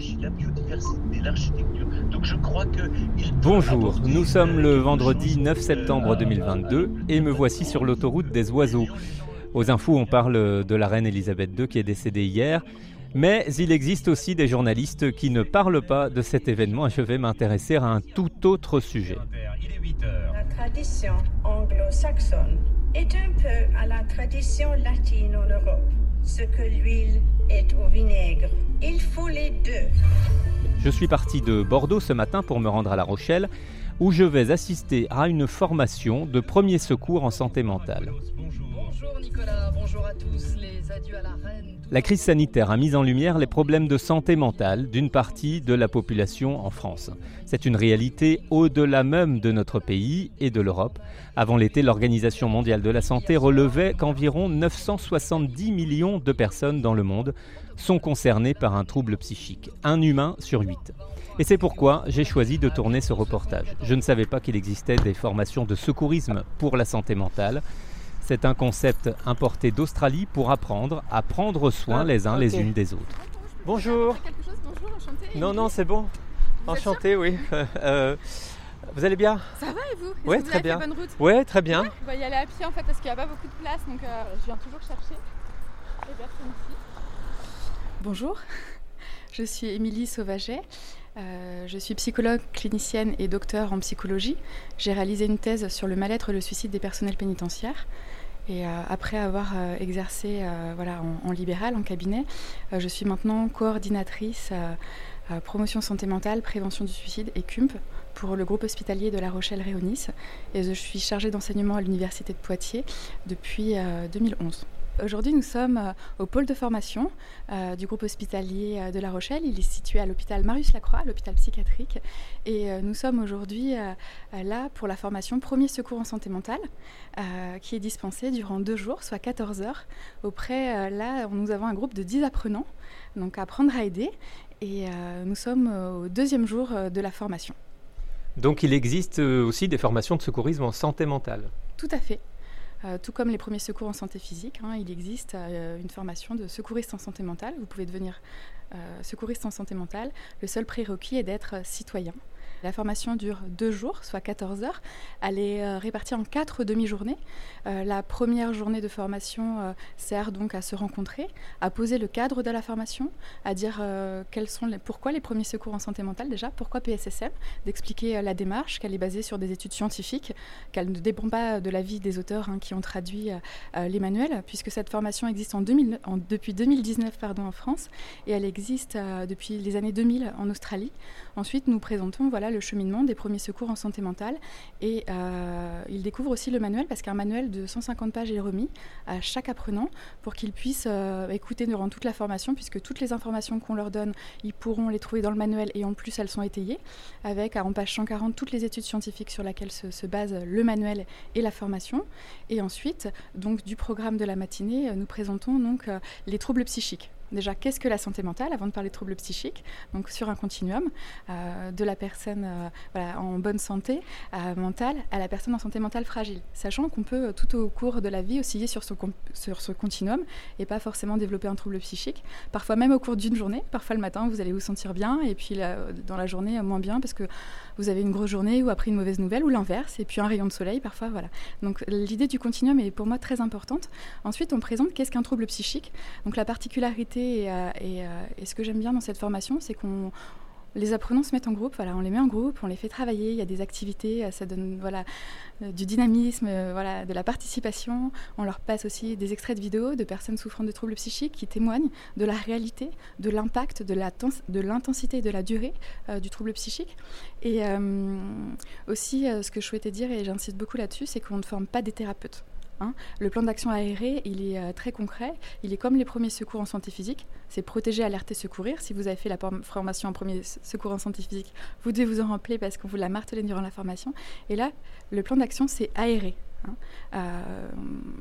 l'écologie, la biodiversité, l'architecture. Donc je crois que... Bonjour, nous sommes le vendredi 9 septembre 2022 et me voici sur l'autoroute des oiseaux. Aux infos, on parle de la reine Elisabeth II qui est décédée hier. Mais il existe aussi des journalistes qui ne parlent pas de cet événement et je vais m'intéresser à un tout autre sujet. La tradition anglo-saxonne est un peu à la tradition latine en Europe, ce que l'huile est au vinaigre. Il faut les deux. Je suis parti de Bordeaux ce matin pour me rendre à La Rochelle où je vais assister à une formation de premier secours en santé mentale. Bonjour Nicolas, bonjour à tous, les adieux à la reine. La crise sanitaire a mis en lumière les problèmes de santé mentale d'une partie de la population en France. C'est une réalité au-delà même de notre pays et de l'Europe. Avant l'été, l'Organisation mondiale de la santé relevait qu'environ 970 millions de personnes dans le monde sont concernées par un trouble psychique, un humain sur huit. Et c'est pourquoi j'ai choisi de tourner ce reportage. Je ne savais pas qu'il existait des formations de secourisme pour la santé mentale. C'est un concept importé d'Australie pour apprendre à prendre soin ah, les uns les unes des autres. Bonjour. Non, non, c'est bon. Enchanté, oui. Euh, vous allez bien? Ça va et vous? Oui, très bien. bonne route? Oui, très bien. on va y aller à pied en fait parce qu'il n'y a pas beaucoup de place, donc euh, je viens toujours chercher les personnes ici. Bonjour, je suis Émilie Sauvaget. Euh, je suis psychologue, clinicienne et docteur en psychologie. J'ai réalisé une thèse sur le mal-être et le suicide des personnels pénitentiaires. Et euh, après avoir euh, exercé voilà, en, libéral, en cabinet, je suis maintenant coordinatrice promotion santé mentale, prévention du suicide et CUMP pour le groupe hospitalier de La Rochelle-Réonis. Et je suis chargée d'enseignement à l'Université de Poitiers depuis 2011. Aujourd'hui, nous sommes euh, au pôle de formation euh, du groupe hospitalier euh, de La Rochelle. Il est situé à l'hôpital Marius Lacroix, l'hôpital psychiatrique. Et nous sommes aujourd'hui là pour la formation Premier secours en santé mentale, qui est dispensée durant deux jours, soit 14 heures. Auprès, là, nous avons un groupe de 10 apprenants, donc apprendre à aider. Et nous sommes au deuxième jour de la formation. Donc il existe aussi des formations de secourisme en santé mentale Tout à fait. Euh, tout comme les premiers secours en santé physique, hein, il existe euh, une formation de secouriste en santé mentale. Vous pouvez devenir euh, secouriste en santé mentale. Le seul prérequis est d'être citoyen. La formation dure deux jours, soit 14 heures. Elle est euh, répartie en quatre demi-journées. Euh, la première journée de formation euh, sert donc à se rencontrer, à poser le cadre de la formation, à dire quels sont les, pourquoi les premiers secours en santé mentale déjà, pourquoi PSSM, d'expliquer la démarche, qu'elle est basée sur des études scientifiques, qu'elle ne dépend pas de l'avis des auteurs hein, qui ont traduit les manuels, puisque cette formation existe depuis 2019 pardon, en France et elle existe depuis les années 2000 en Australie. Ensuite, nous présentons voilà, le cheminement des premiers secours en santé mentale. Et euh, il aussi le manuel parce qu'un manuel de 150 pages est remis à chaque apprenant pour qu'il puisse euh, écouter durant toute la formation, puisque toutes les informations qu'on leur donne, ils pourront les trouver dans le manuel et en plus elles sont étayées, avec en page 140 toutes les études scientifiques sur lesquelles se, base le manuel et la formation. Et ensuite, du programme de la matinée, nous présentons donc euh, les troubles psychiques. Déjà, qu'est-ce que la santé mentale avant de parler de troubles psychiques Donc, sur un continuum euh, de la personne euh, en bonne santé euh, mentale à la personne en santé mentale fragile, sachant qu'on peut tout au cours de la vie osciller sur ce, continuum et pas forcément développer un trouble psychique. Parfois, même au cours d'une journée, parfois le matin, vous allez vous sentir bien et puis dans la journée, moins bien parce que vous avez une grosse journée ou après une mauvaise nouvelle ou l'inverse et puis un rayon de soleil parfois. Voilà. Donc, l'idée du continuum est pour moi très importante. Ensuite, on présente qu'est-ce qu'un trouble psychique. Donc, la particularité euh, euh, et, ce que j'aime bien dans cette formation, c'est qu'on les apprenants se mettent en groupe, voilà, on les met en groupe, on les fait travailler, il y a des activités, euh, ça donne voilà, du dynamisme, voilà, de la participation. On leur passe aussi des extraits de vidéos de personnes souffrant de troubles psychiques qui témoignent de la réalité, de l'impact, de l'intensité et de la durée du trouble psychique. Et aussi, ce que je souhaitais dire, et j'insiste beaucoup là-dessus, c'est qu'on ne forme pas des thérapeutes. Hein. Le plan d'action aéré, il est euh, très concret. Il est comme les premiers secours en santé physique. C'est protéger, alerter, secourir. Si vous avez fait la formation en premier secours en santé physique, vous devez vous en rappeler parce qu'on vous l'a martelé durant la formation. Et là, le plan d'action, c'est aéré. Hein. Euh,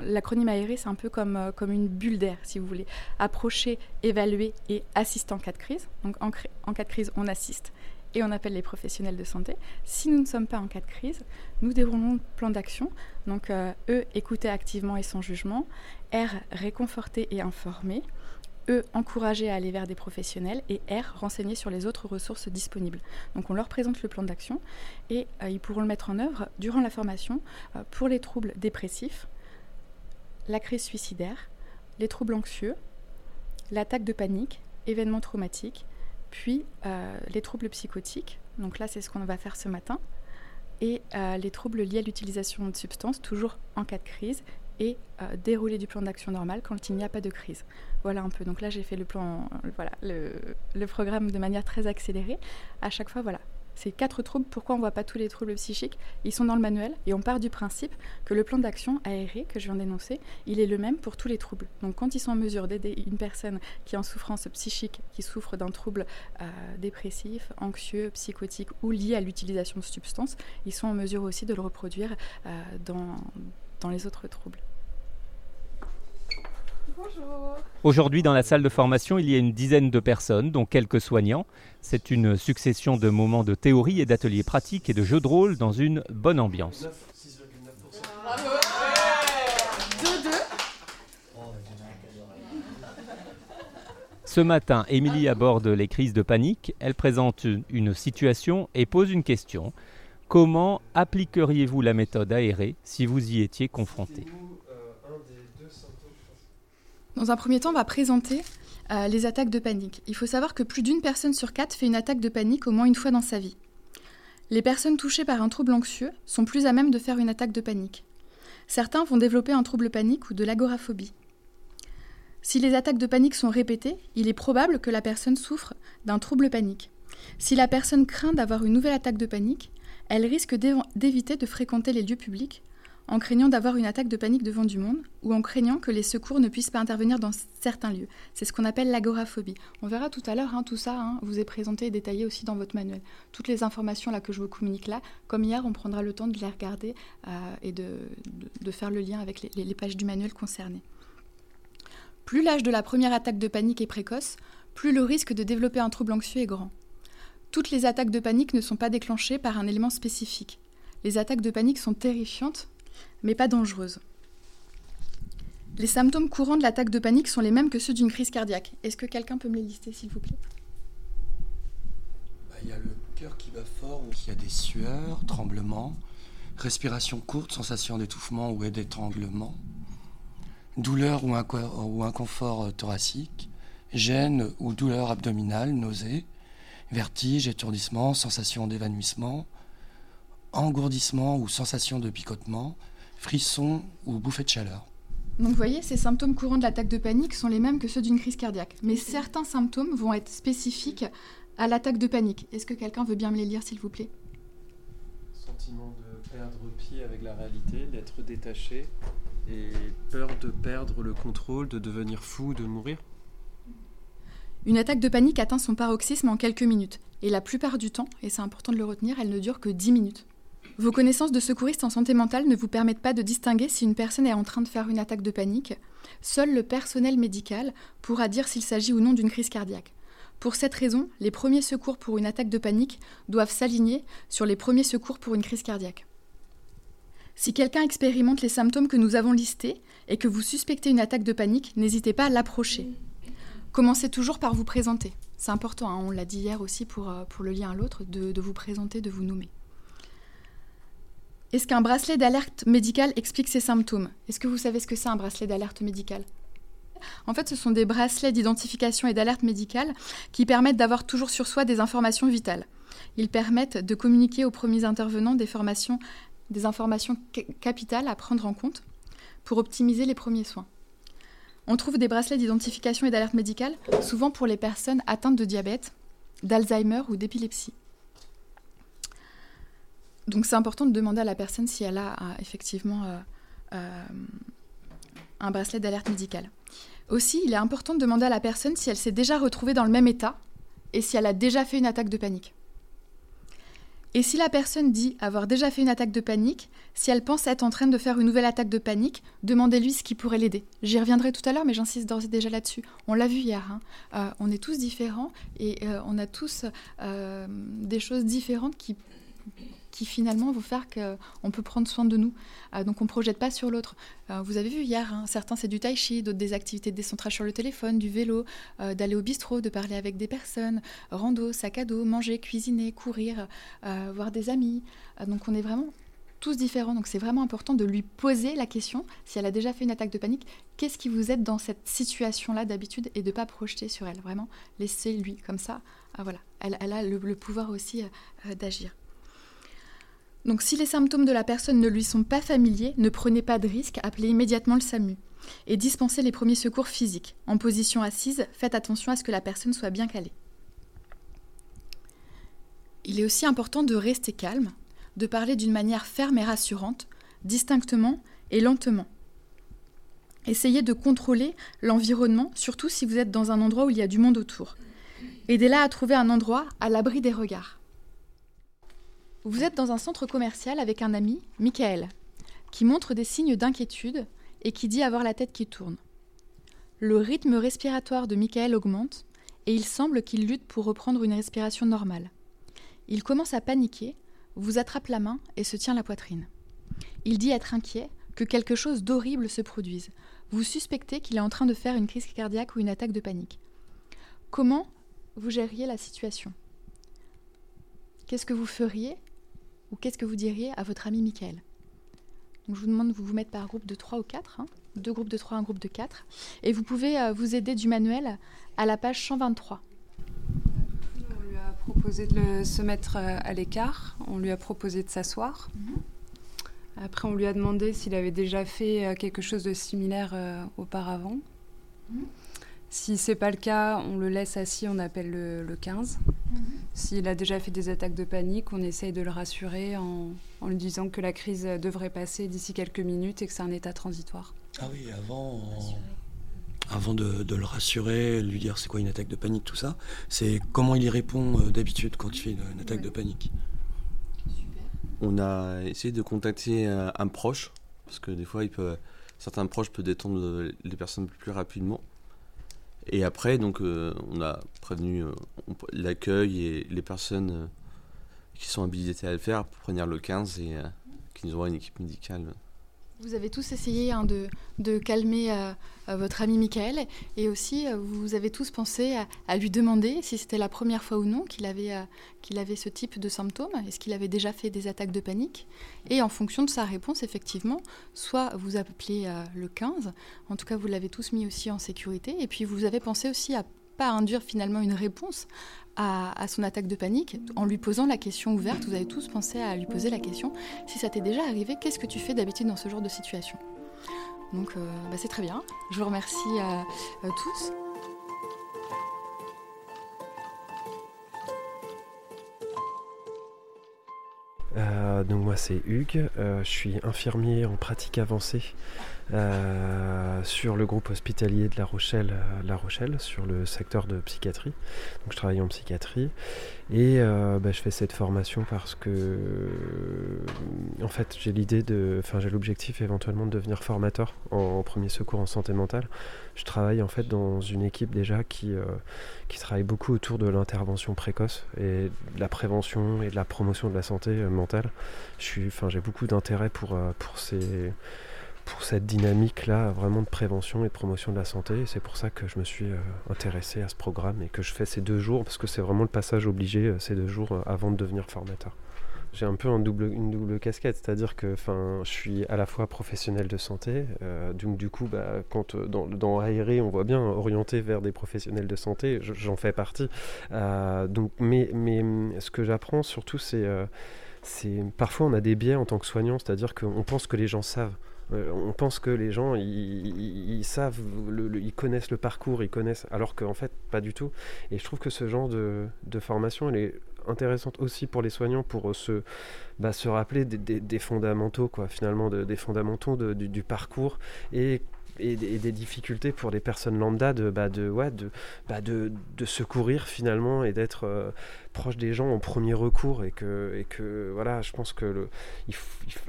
l'acronyme aéré, c'est un peu comme, euh, comme une bulle d'air, si vous voulez. Approcher, évaluer et assister en cas de crise. Donc en cas de crise, on assiste et on appelle les professionnels de santé. Si nous ne sommes pas en cas de crise, nous déroulons le plan d'action. Donc, E, écouter activement et sans jugement. R, réconforter et informer. E, encourager à aller vers des professionnels et R, renseigner sur les autres ressources disponibles. Donc on leur présente le plan d'action et euh, ils pourront le mettre en œuvre durant la formation euh, pour les troubles dépressifs, la crise suicidaire, les troubles anxieux, l'attaque de panique, événements traumatiques, puis euh, les troubles psychotiques. Donc là, c'est ce qu'on va faire ce matin. Et les troubles liés à l'utilisation de substances, toujours en cas de crise, et euh, dérouler du plan d'action normal quand il n'y a pas de crise. Voilà un peu. Donc là, j'ai fait le plan, voilà, le, programme de manière très accélérée. À chaque fois, voilà. Ces quatre troubles, pourquoi on ne voit pas tous les troubles psychiques Ils sont dans le manuel et on part du principe que le plan d'action aéré que je viens d'énoncer, il est le même pour tous les troubles. Donc quand ils sont en mesure d'aider une personne qui est en souffrance psychique, qui souffre d'un trouble euh, dépressif, anxieux, psychotique ou lié à l'utilisation de substances, ils sont en mesure aussi de le reproduire euh, dans, dans les autres troubles. Aujourd'hui, dans la salle de formation, il y a une dizaine de personnes, dont quelques soignants. C'est une succession de moments de théorie et d'ateliers pratiques et de jeux de rôle dans une bonne ambiance. Ce matin, Émilie aborde les crises de panique. Elle présente une situation et pose une question. Comment appliqueriez-vous la méthode aérée si vous y étiez confronté? Dans un premier temps, on va présenter euh, les attaques de panique. Il faut savoir que plus d'une personne sur quatre fait une attaque de panique au moins une fois dans sa vie. Les personnes touchées par un trouble anxieux sont plus à même de faire une attaque de panique. Certains vont développer un trouble panique ou de l'agoraphobie. Si les attaques de panique sont répétées, il est probable que la personne souffre d'un trouble panique. Si la personne craint d'avoir une nouvelle attaque de panique, elle risque d'éviter de fréquenter les lieux publics en craignant d'avoir une attaque de panique devant du monde ou en craignant que les secours ne puissent pas intervenir dans certains lieux. C'est ce qu'on appelle l'agoraphobie. On verra tout à l'heure, hein, tout ça hein, vous est présenté et détaillé aussi dans votre manuel. Toutes les informations là que je vous communique là, comme hier, on prendra le temps de les regarder euh, et de, faire le lien avec les, les pages du manuel concernées. Plus l'âge de la première attaque de panique est précoce, plus le risque de développer un trouble anxieux est grand. Toutes les attaques de panique ne sont pas déclenchées par un élément spécifique. Les attaques de panique sont terrifiantes, mais pas dangereuse. Les symptômes courants de l'attaque de panique sont les mêmes que ceux d'une crise cardiaque. Est-ce que quelqu'un peut me les lister, s'il vous plaît? Bah, Il y a le cœur qui bat fort, il y a des sueurs, tremblements, respiration courte, sensation d'étouffement ou d'étranglement, douleur ou, ou inconfort thoracique, gêne ou douleur abdominale, nausée, vertige, étourdissement, sensation d'évanouissement, engourdissement ou sensation de picotement, frissons ou bouffées de chaleur. Donc vous voyez, ces symptômes courants de l'attaque de panique sont les mêmes que ceux d'une crise cardiaque. Mais certains symptômes vont être spécifiques à l'attaque de panique. Est-ce que quelqu'un veut bien me les lire, s'il vous plaît? Sentiment de perdre pied avec la réalité, d'être détaché et peur de perdre le contrôle, de devenir fou, de mourir? Une attaque de panique atteint son paroxysme en quelques minutes. Et la plupart du temps, et c'est important de le retenir, elle ne dure que 10 minutes. Vos connaissances de secouriste en santé mentale ne vous permettent pas de distinguer si une personne est en train de faire une attaque de panique. Seul le personnel médical pourra dire s'il s'agit ou non d'une crise cardiaque. Pour cette raison, les premiers secours pour une attaque de panique doivent s'aligner sur les premiers secours pour une crise cardiaque. Si quelqu'un expérimente les symptômes que nous avons listés et que vous suspectez une attaque de panique, n'hésitez pas à l'approcher. Commencez toujours par vous présenter. C'est important, hein, on l'a dit hier aussi pour, euh, pour le lien à l'autre, de vous présenter, de vous nommer. Est-ce qu'un bracelet d'alerte médicale explique ces symptômes? Est-ce que vous savez ce que c'est un bracelet d'alerte médicale? En fait, ce sont des bracelets d'identification et d'alerte médicale qui permettent d'avoir toujours sur soi des informations vitales. Ils permettent de communiquer aux premiers intervenants des, des informations capitales à prendre en compte pour optimiser les premiers soins. On trouve des bracelets d'identification et d'alerte médicale souvent pour les personnes atteintes de diabète, d'Alzheimer ou d'épilepsie. Donc c'est important de demander à la personne si elle a euh, effectivement euh, euh, un bracelet d'alerte médicale. Aussi, il est important de demander à la personne si elle s'est déjà retrouvée dans le même état et si elle a déjà fait une attaque de panique. Et si la personne dit avoir déjà fait une attaque de panique, si elle pense être en train de faire une nouvelle attaque de panique, demandez-lui ce qui pourrait l'aider. J'y reviendrai tout à l'heure, mais j'insiste d'ores et déjà là-dessus. On l'a vu hier, hein. on est tous différents et on a tous des choses différentes qui qui finalement vont faire qu'on peut prendre soin de nous. Euh, donc on ne projette pas sur l'autre. Euh, vous avez vu hier, hein, certains c'est du tai chi, d'autres des activités de décentrage sur le téléphone, du vélo, euh, d'aller au bistrot, de parler avec des personnes, rando, sac à dos, manger, cuisiner, courir, voir des amis. donc on est vraiment tous différents. Donc c'est vraiment important de lui poser la question, si elle a déjà fait une attaque de panique, qu'est-ce qui vous aide dans cette situation-là d'habitude et de ne pas projeter sur elle? Vraiment, laissez-lui comme ça. Voilà, elle, a le, pouvoir aussi d'agir. Donc si les symptômes de la personne ne lui sont pas familiers, ne prenez pas de risque, appelez immédiatement le SAMU. Et dispensez les premiers secours physiques. En position assise, faites attention à ce que la personne soit bien calée. Il est aussi important de rester calme, de parler d'une manière ferme et rassurante, distinctement et lentement. Essayez de contrôler l'environnement, surtout si vous êtes dans un endroit où il y a du monde autour. Aidez-la à trouver un endroit à l'abri des regards. Vous êtes dans un centre commercial avec un ami, Michael, qui montre des signes d'inquiétude et qui dit avoir la tête qui tourne. Le rythme respiratoire de Michael augmente et il semble qu'il lutte pour reprendre une respiration normale. Il commence à paniquer, vous attrape la main et se tient la poitrine. Il dit être inquiet, que quelque chose d'horrible se produise. Vous suspectez qu'il est en train de faire une crise cardiaque ou une attaque de panique. Comment vous gériez la situation? Qu'est-ce que vous feriez? Ou qu'est-ce que vous diriez à votre ami Michael Donc je vous demande de vous, mettre par groupe de 3 ou 4, hein. deux groupes de 3, un groupe de 4, et vous pouvez euh, vous aider du manuel à la page 123. On lui a proposé de se mettre euh, à l'écart, on lui a proposé de s'asseoir. Mhm. Après, on lui a demandé s'il avait déjà fait euh, quelque chose de similaire auparavant. Mhm. Si c'est pas le cas, on le laisse assis, on appelle le, 15. Mhm. S'il a déjà fait des attaques de panique, on essaye de le rassurer en, lui disant que la crise devrait passer d'ici quelques minutes et que c'est un état transitoire. Ah oui, avant, avant de, le rassurer, lui dire c'est quoi une attaque de panique, tout ça, c'est comment il y répond euh, d'habitude quand il fait une, attaque de panique. On a essayé de contacter un, un proche, parce que des fois, il peut, certains proches peuvent détendre les personnes plus rapidement. Et après, donc, euh, on a prévenu euh, l'accueil et les personnes euh, qui sont habilitées à le faire pour prévenir le 15 et qui nous aura une équipe médicale vous avez tous essayé hein, de, calmer euh, euh, votre ami Michael et aussi euh, vous avez tous pensé à, lui demander si c'était la première fois ou non qu'il avait, qu'il avait ce type de symptômes, est-ce qu'il avait déjà fait des attaques de panique? Et en fonction de sa réponse, effectivement, soit vous appelez le 15, en tout cas vous l'avez tous mis aussi en sécurité, et puis vous avez pensé aussi à pas induire finalement une réponse à, son attaque de panique en lui posant la question ouverte. Vous avez tous pensé à lui poser la question si ça t'est déjà arrivé, qu'est-ce que tu fais d'habitude dans ce genre de situation? Donc euh, bah, c'est très bien. Je vous remercie à, tous. Euh, donc moi c'est Hugues, euh, je suis infirmier en pratique avancée euh, sur le groupe hospitalier de La Rochelle, euh, La Rochelle, sur le secteur de psychiatrie. Donc je travaille en psychiatrie et euh, bah, je fais cette formation parce que en fait j'ai l'idée de, enfin j'ai l'objectif éventuellement de devenir formateur en, premier secours en santé mentale. Je travaille en fait dans une équipe déjà qui, qui travaille beaucoup autour de l'intervention précoce et de la prévention et de la promotion de la santé mentale. Je suis, enfin j'ai beaucoup d'intérêt pour, pour ces pour cette dynamique-là, vraiment de prévention et de promotion de la santé. C'est pour ça que je me suis euh, intéressé à ce programme et que je fais ces deux jours, parce que c'est vraiment le passage obligé, euh, ces deux jours euh, avant de devenir formateur. J'ai un peu une double casquette, c'est-à-dire que je suis à la fois professionnel de santé, donc du coup, bah, quand dans, dans Aéré, on voit bien orienté vers des professionnels de santé, j'en fais partie. donc, mais, mais ce que j'apprends surtout, c'est parfois on a des biais en tant que soignant, c'est-à-dire qu'on pense que les gens savent. Euh, on pense que les gens, ils, savent, ils connaissent le parcours, ils connaissent, alors qu'en fait, pas du tout. Et je trouve que ce genre de, formation, elle est intéressante aussi pour les soignants, pour se, bah, se rappeler des, fondamentaux, quoi, finalement, des fondamentaux du, parcours et des difficultés pour les personnes lambda de, bah, de, ouais, de, bah, de, de, secourir finalement et d'être euh, proche des gens en premier recours et que, et que voilà, je pense que, le,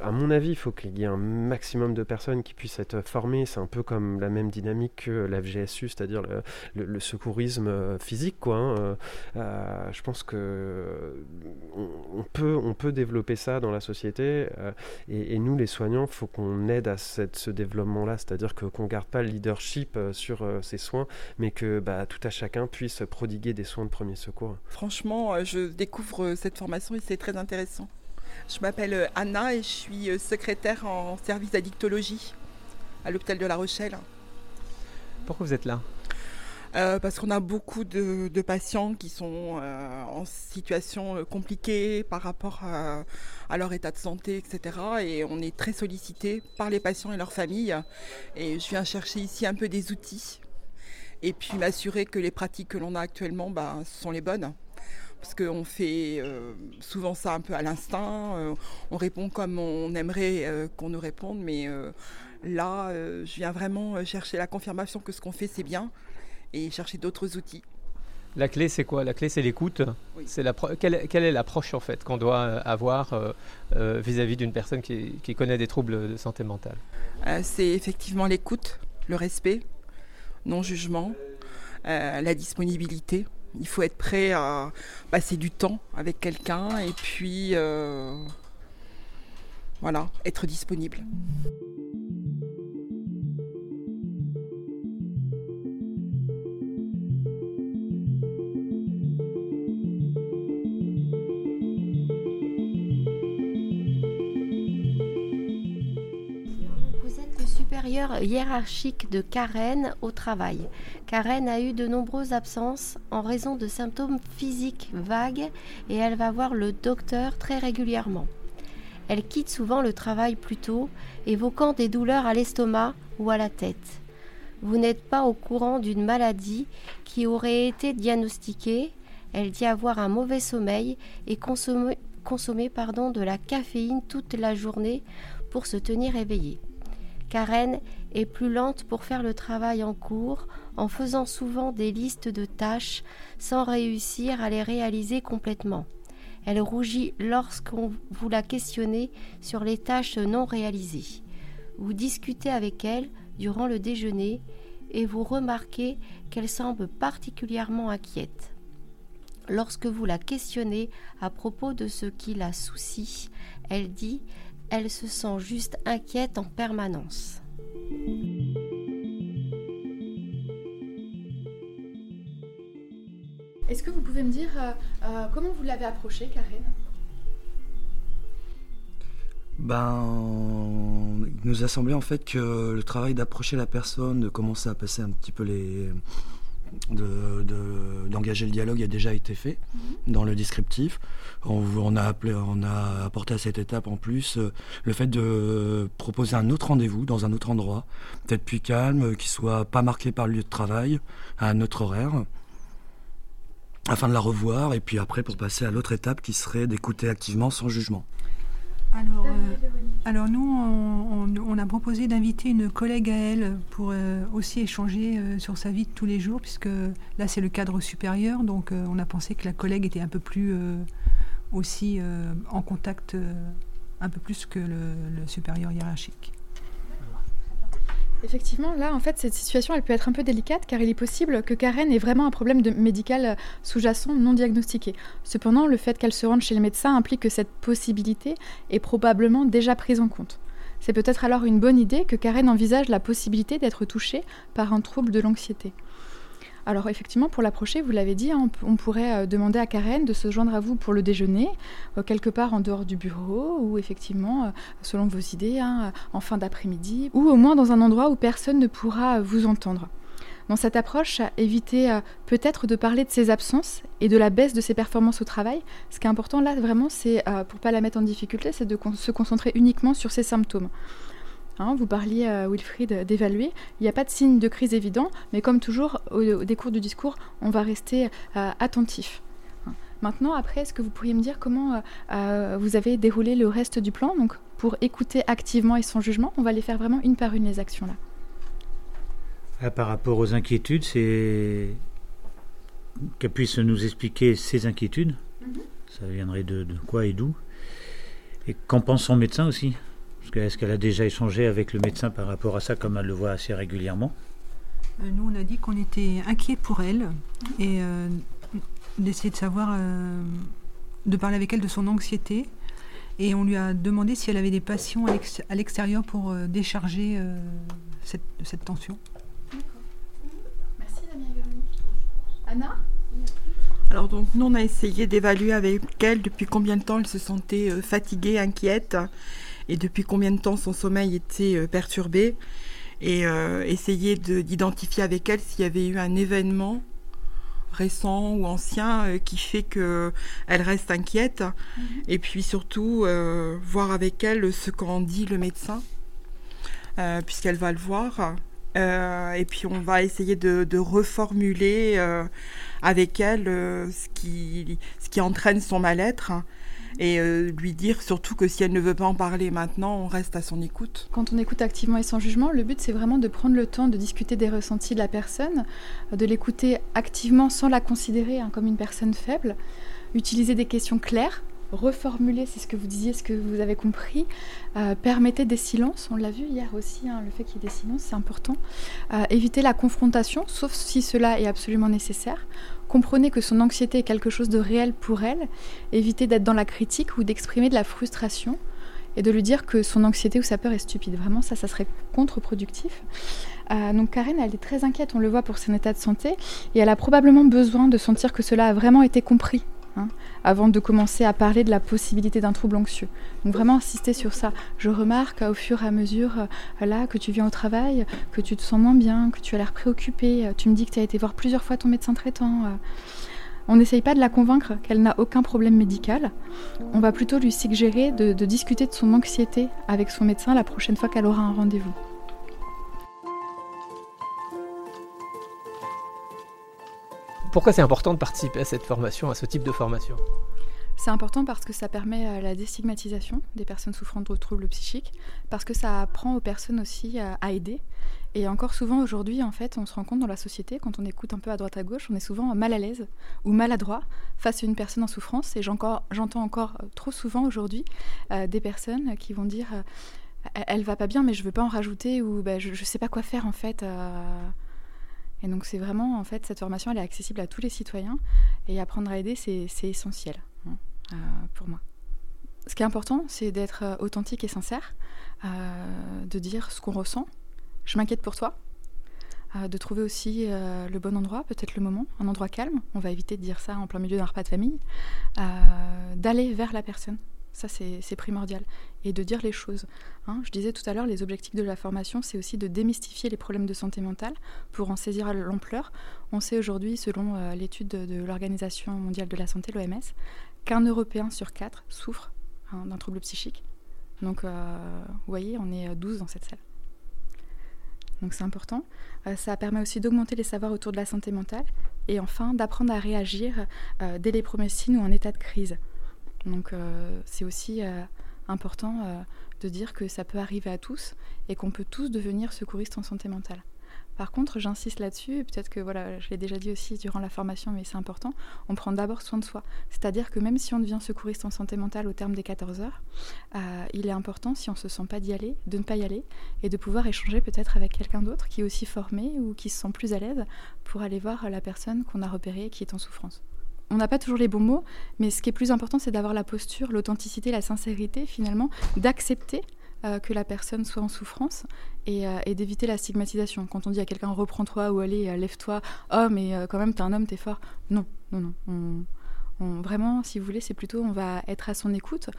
à mon avis, il faut qu'il y ait un maximum de personnes qui puissent être formées. C'est un peu comme la même dynamique que la FGSU, c'est-à-dire le, secourisme physique. Quoi, hein. je pense que on, peut, on peut développer ça dans la société et, nous, les soignants, faut qu'on aide à cette, ce développement-là, c'est-à-dire que qu'on garde pas le leadership sur ces soins, mais que bah, tout à chacun puisse prodiguer des soins de premier secours. Franchement, euh, je découvre euh, cette formation et c'est très intéressant. Je m'appelle euh, Anna et je suis secrétaire en service d'addictologie à l'hôpital de La Rochelle. Pourquoi vous êtes là? Parce qu'on a beaucoup de, patients qui sont en situation compliquée par rapport à, à, leur état de santé, etc. Et on est très sollicité par les patients et leurs familles. Et je viens chercher ici un peu des outils et puis m'assurer que les pratiques que l'on a actuellement bah, sont les bonnes. Parce qu'on fait euh, souvent ça un peu à l'instinct, euh, on répond comme on aimerait euh, qu'on nous réponde, mais là, je viens vraiment chercher la confirmation que ce qu'on fait, c'est bien, et chercher d'autres outils. La clé, c'est quoi? La clé, c'est l'écoute. C'est la quelle, quelle, est l'approche en fait qu'on doit avoir vis-à-vis d'une personne qui, qui, connaît des troubles de santé mentale? C'est effectivement l'écoute, le respect, non-jugement, euh, la disponibilité. Il faut être prêt à passer du temps avec quelqu'un et puis euh, voilà, être disponible. Hiérarchique de Karen au travail. Karen a eu de nombreuses absences en raison de symptômes physiques vagues et elle va voir le docteur très régulièrement. Elle quitte souvent le travail plus tôt, évoquant des douleurs à l'estomac ou à la tête. Vous n'êtes pas au courant d'une maladie qui aurait été diagnostiquée. Elle dit avoir un mauvais sommeil et consommer, consommer pardon, de la caféine toute la journée pour se tenir éveillée. Karen est plus lente pour faire le travail en cours, en faisant souvent des listes de tâches sans réussir à les réaliser complètement. Elle rougit lorsqu'on vous la questionnez sur les tâches non réalisées. Vous discutez avec elle durant le déjeuner et vous remarquez qu'elle semble particulièrement inquiète. Lorsque vous la questionnez à propos de ce qui la soucie, elle dit elle se sent juste inquiète en permanence. Est-ce que vous pouvez me dire euh, euh, comment vous l'avez approché, Karen? Ben, il nous a semblé en fait que le travail d'approcher la personne, de commencer à passer un petit peu les, d'engager le dialogue a déjà été fait mhm. dans le descriptif. On, a appelé, on a apporté à cette étape en plus euh, le fait de proposer un autre rendez-vous dans un autre endroit, peut-être plus calme, qui soit pas marqué par le lieu de travail, à un autre horaire, afin de la revoir et puis après pour passer à l'autre étape qui serait d'écouter activement sans jugement. Alors, euh, alors nous, on, a proposé d'inviter une collègue à elle pour euh, aussi échanger euh, sur sa vie de tous les jours, puisque là c'est le cadre supérieur, donc on a pensé que la collègue était un peu plus aussi en contact, un peu plus que le supérieur hiérarchique. Effectivement, là, en fait, cette situation, elle peut être un peu délicate car il est possible que Karen ait vraiment un problème médical sous-jacent non diagnostiqué. Cependant, le fait qu'elle se rende chez le médecin implique que cette possibilité est probablement déjà prise en compte. C'est peut-être alors une bonne idée que Karen envisage la possibilité d'être touchée par un trouble de l'anxiété. Alors effectivement, pour l'approcher, vous l'avez dit, hein, on, pourrait euh, demander à Karen de se joindre à vous pour le déjeuner, euh, quelque part en dehors du bureau, ou effectivement, euh, selon vos idées, hein, en fin d'après-midi, ou au moins dans un endroit où personne ne pourra vous entendre. Dans cette approche, évitez peut-être de parler de ses absences et de la baisse de ses performances au travail. Ce qui est important là, vraiment, c'est, pour pas la mettre en difficulté, c'est de se concentrer uniquement sur ses symptômes. Hein, vous parliez, euh, Wilfried, d'évaluer. Il n'y a pas de signe de crise évident, mais comme toujours, au, décours du discours, on va rester euh, attentif. Maintenant, après, est-ce que vous pourriez me dire comment euh, vous avez déroulé le reste du plan? Donc, pour écouter activement et sans jugement, on va les faire vraiment une par une, les actions-là. Ah, par rapport aux inquiétudes, c'est qu'elle puisse nous expliquer ses inquiétudes Ça viendrait de, de quoi et d'où? Et qu'en pense son médecin aussi? Est-ce qu'elle a déjà échangé avec le médecin par rapport à ça, comme elle le voit assez régulièrement? Euh, Nous, on a dit qu'on était inquiet pour elle et euh, d'essayer de savoir, euh, de parler avec elle de son anxiété. Et on lui a demandé si elle avait des passions à l'ex- à l'extérieur pour euh, décharger euh, cette, cette tension. Merci. Anna? Alors donc nous on a essayé d'évaluer avec elle depuis combien de temps elle se sentait fatiguée, inquiète et depuis combien de temps son sommeil était euh, perturbé et euh, essayer de- d'identifier avec elle s'il y avait eu un événement récent ou ancien euh, qui fait que elle reste inquiète. Et puis surtout euh, voir avec elle ce qu'en dit le médecin euh, puisqu'elle va le voir. Euh, et puis on va essayer de, de reformuler euh, avec elle euh, ce, qui, ce qui entraîne son mal-être et euh, lui dire surtout que si elle ne veut pas en parler maintenant, on reste à son écoute. Quand on écoute activement et sans jugement, le but c'est vraiment de prendre le temps de discuter des ressentis de la personne, de l'écouter activement sans la considérer hein, comme une personne faible, utiliser des questions claires, reformuler, c'est ce que vous disiez, ce que vous avez compris, euh, permettez des silences, on l'a vu hier aussi, hein, le fait qu'il y ait des silences, c'est important, Euh, évitez la confrontation, sauf si cela est absolument nécessaire, comprenez que son anxiété est quelque chose de réel pour elle, évitez d'être dans la critique ou d'exprimer de la frustration, et de lui dire que son anxiété ou sa peur est stupide. Vraiment, ça, ça serait contre-productif. Euh, donc Karen, elle est très inquiète, on le voit pour son état de santé, et elle a probablement besoin de sentir que cela a vraiment été compris. Hein, avant de commencer à parler de la possibilité d'un trouble anxieux. Donc vraiment insister sur ça. Je remarque au fur et à mesure euh, là que tu viens au travail, que tu te sens moins bien, que tu as l'air préoccupé, euh, tu me dis que tu as été voir plusieurs fois ton médecin traitant. euh. On n'essaye pas de la convaincre qu'elle n'a aucun problème médical. On va plutôt lui suggérer de discuter de son anxiété avec son médecin la prochaine fois qu'elle aura un rendez-vous. Pourquoi c'est important de participer à cette formation, à ce type de formation? C'est important parce que ça permet euh, la déstigmatisation des personnes souffrant de troubles psychiques, parce que ça apprend aux personnes aussi à, à aider. Et encore souvent aujourd'hui, en fait, on se rend compte dans la société, quand on écoute un peu à droite à gauche, on est souvent mal à l'aise ou maladroit face à une personne en souffrance. Et j'entends encore euh, trop souvent aujourd'hui euh, des personnes qui vont dire euh, elle, va pas bien, mais je veux pas en rajouter ou bah, je, je sais pas quoi faire en fait. euh. Et donc c'est vraiment, en fait, cette formation, elle est accessible à tous les citoyens. Et apprendre à aider, c'est essentiel hein, euh, pour moi. Ce qui est important, c'est d'être euh, authentique et sincère, euh, de dire ce qu'on ressent. Je m'inquiète pour toi. De trouver aussi le bon endroit, peut-être le moment, un endroit calme. On va éviter de dire ça en plein milieu d'un repas de famille. D'aller vers la personne. Ça, c'est primordial. Et de dire les choses. hein. Je disais tout à l'heure, les objectifs de la formation, c'est aussi de démystifier les problèmes de santé mentale pour en saisir l'ampleur. On sait aujourd'hui, selon euh, l'étude de, l'Organisation mondiale de la santé, l'OMS, qu'un Européen sur quatre souffre hein, d'un trouble psychique. Donc, euh, vous voyez, on est euh, 12 dans cette salle. Donc c'est important. Euh, ça permet aussi d'augmenter les savoirs autour de la santé mentale et enfin d'apprendre à réagir euh, dès les premiers signes ou en état de crise. Donc euh, c'est aussi euh, important euh, de dire que ça peut arriver à tous et qu'on peut tous devenir secouristes en santé mentale. Par contre, j'insiste là-dessus, et peut-être que voilà, je l'ai déjà dit aussi durant la formation, mais c'est important, on prend d'abord soin de soi. C'est-à-dire que même si on devient secouriste en santé mentale au terme des 14 heures, il est important, si on ne se sent pas d'y aller, de ne pas y aller et de pouvoir échanger peut-être avec quelqu'un d'autre qui est aussi formé ou qui se sent plus à l'aise pour aller voir la personne qu'on a repérée qui est en souffrance. On n'a pas toujours les bons mots, mais ce qui est plus important, c'est d'avoir la posture, l'authenticité, la sincérité, finalement, d'accepter euh, que la personne soit en souffrance et, euh, et d'éviter la stigmatisation. Quand on dit à quelqu'un reprends-toi ou allez, euh, lève-toi, oh mais quand même t'es un homme, t'es fort. Non, non, non. On, on- vraiment, si vous voulez, c'est plutôt on va être à son écoute,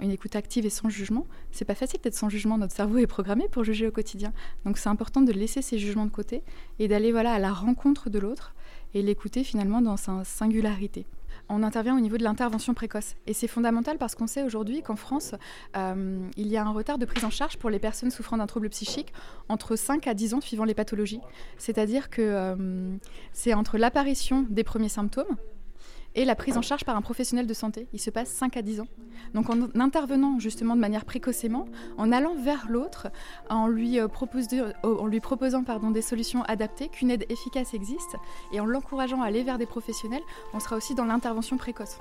une écoute active et sans jugement. C'est pas facile d'être sans jugement. Notre cerveau est programmé pour juger au quotidien. Donc c'est important de laisser ces jugements de côté et d'aller voilà à la rencontre de l'autre et l'écouter finalement dans sa singularité. On intervient au niveau de l'intervention précoce. Et c'est fondamental parce qu'on sait aujourd'hui qu'en France, euh, il y a un retard de prise en charge pour les personnes souffrant d'un trouble psychique entre 5 à 10 ans suivant les pathologies. C'est-à-dire que euh, c'est entre l'apparition des premiers symptômes et la prise en charge par un professionnel de santé. Il se passe 5 à 10 ans. Donc en intervenant justement de manière précocement, en allant vers l'autre, en lui, euh, lui proposant des solutions adaptées, qu'une aide efficace existe, et en l'encourageant à aller vers des professionnels, on sera aussi dans l'intervention précoce.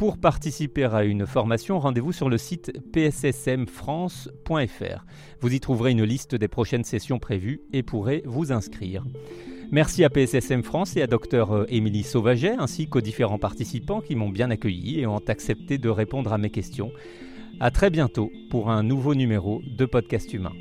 Pour participer à une formation, rendez-vous sur le site pssmfrance.fr. Vous y trouverez une liste des prochaines sessions prévues et pourrez vous inscrire. Merci à PSSM France et à Dr euh, Émilie Sauvaget ainsi qu'aux différents participants qui m'ont bien accueilli et ont accepté de répondre à mes questions. À très bientôt pour un nouveau numéro de Podcast Humain.